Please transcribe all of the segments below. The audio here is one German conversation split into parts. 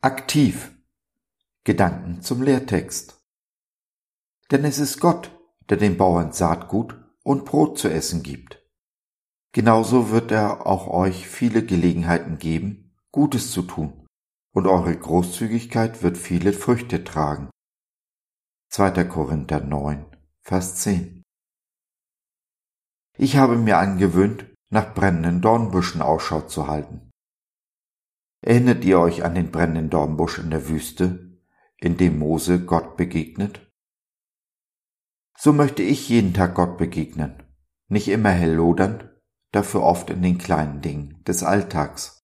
Aktiv. Gedanken zum Lehrtext. Denn es ist Gott, der den Bauern Saatgut und Brot zu essen gibt. Genauso wird er auch euch viele Gelegenheiten geben, Gutes zu tun, und eure Großzügigkeit wird viele Früchte tragen. 2. Korinther 9, Vers 10. Ich habe mir angewöhnt, nach brennenden Dornbüschen Ausschau zu halten. Erinnert ihr euch an den brennenden Dornbusch in der Wüste, in dem Mose Gott begegnet? So möchte ich jeden Tag Gott begegnen, nicht immer hell lodernd, dafür oft in den kleinen Dingen des Alltags.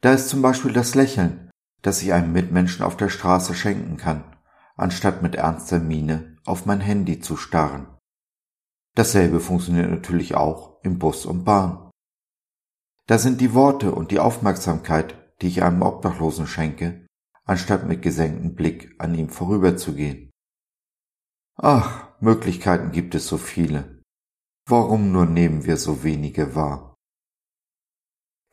Da ist zum Beispiel das Lächeln, das ich einem Mitmenschen auf der Straße schenken kann, anstatt mit ernster Miene auf mein Handy zu starren. Dasselbe funktioniert natürlich auch im Bus und Bahn. Da sind die Worte und die Aufmerksamkeit, die ich einem Obdachlosen schenke, anstatt mit gesenktem Blick an ihm vorüberzugehen. Ach, Möglichkeiten gibt es so viele. Warum nur nehmen wir so wenige wahr?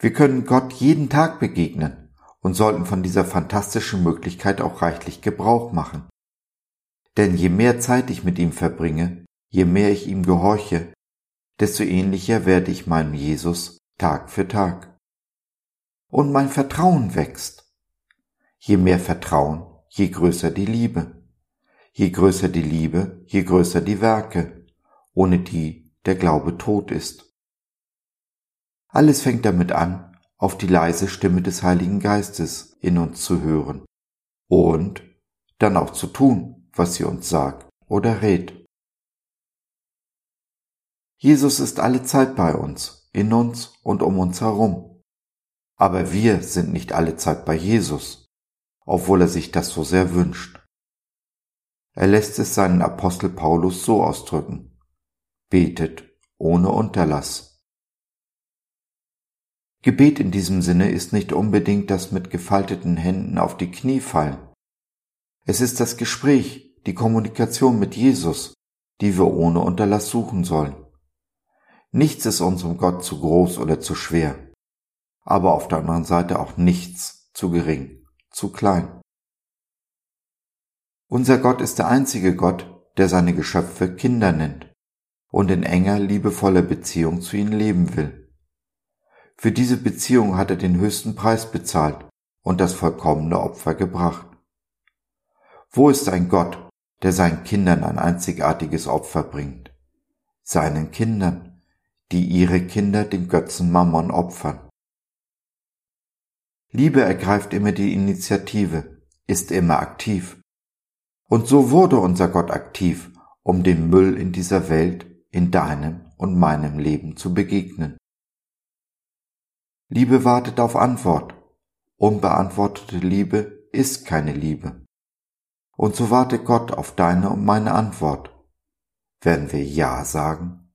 Wir können Gott jeden Tag begegnen und sollten von dieser fantastischen Möglichkeit auch reichlich Gebrauch machen. Denn je mehr Zeit ich mit ihm verbringe, je mehr ich ihm gehorche, desto ähnlicher werde ich meinem Jesus Tag für Tag. Und mein Vertrauen wächst. Je mehr Vertrauen, je größer die Liebe. Je größer die Liebe, je größer die Werke, ohne die der Glaube tot ist. Alles fängt damit an, auf die leise Stimme des Heiligen Geistes in uns zu hören und dann auch zu tun, was sie uns sagt oder rät. Jesus ist alle Zeit bei uns, in uns und um uns herum. Aber wir sind nicht alle Zeit bei Jesus, obwohl er sich das so sehr wünscht. Er lässt es seinen Apostel Paulus so ausdrücken. Betet ohne Unterlass. Gebet in diesem Sinne ist nicht unbedingt das mit gefalteten Händen auf die Knie fallen. Es ist das Gespräch, die Kommunikation mit Jesus, die wir ohne Unterlass suchen sollen. Nichts ist unserem Gott zu groß oder zu schwer, aber auf der anderen Seite auch nichts zu gering, zu klein. Unser Gott ist der einzige Gott, der seine Geschöpfe Kinder nennt und in enger, liebevoller Beziehung zu ihnen leben will. Für diese Beziehung hat er den höchsten Preis bezahlt und das vollkommene Opfer gebracht. Wo ist ein Gott, der seinen Kindern ein einzigartiges Opfer bringt. Seinen Kindern, die ihre Kinder dem Götzen Mammon opfern. Liebe ergreift immer die Initiative, ist immer aktiv. Und so wurde unser Gott aktiv, um dem Müll in dieser Welt, in deinem und meinem Leben zu begegnen. Liebe wartet auf Antwort. Unbeantwortete Liebe ist keine Liebe. Und so warte Gott auf deine und meine Antwort. Werden wir Ja sagen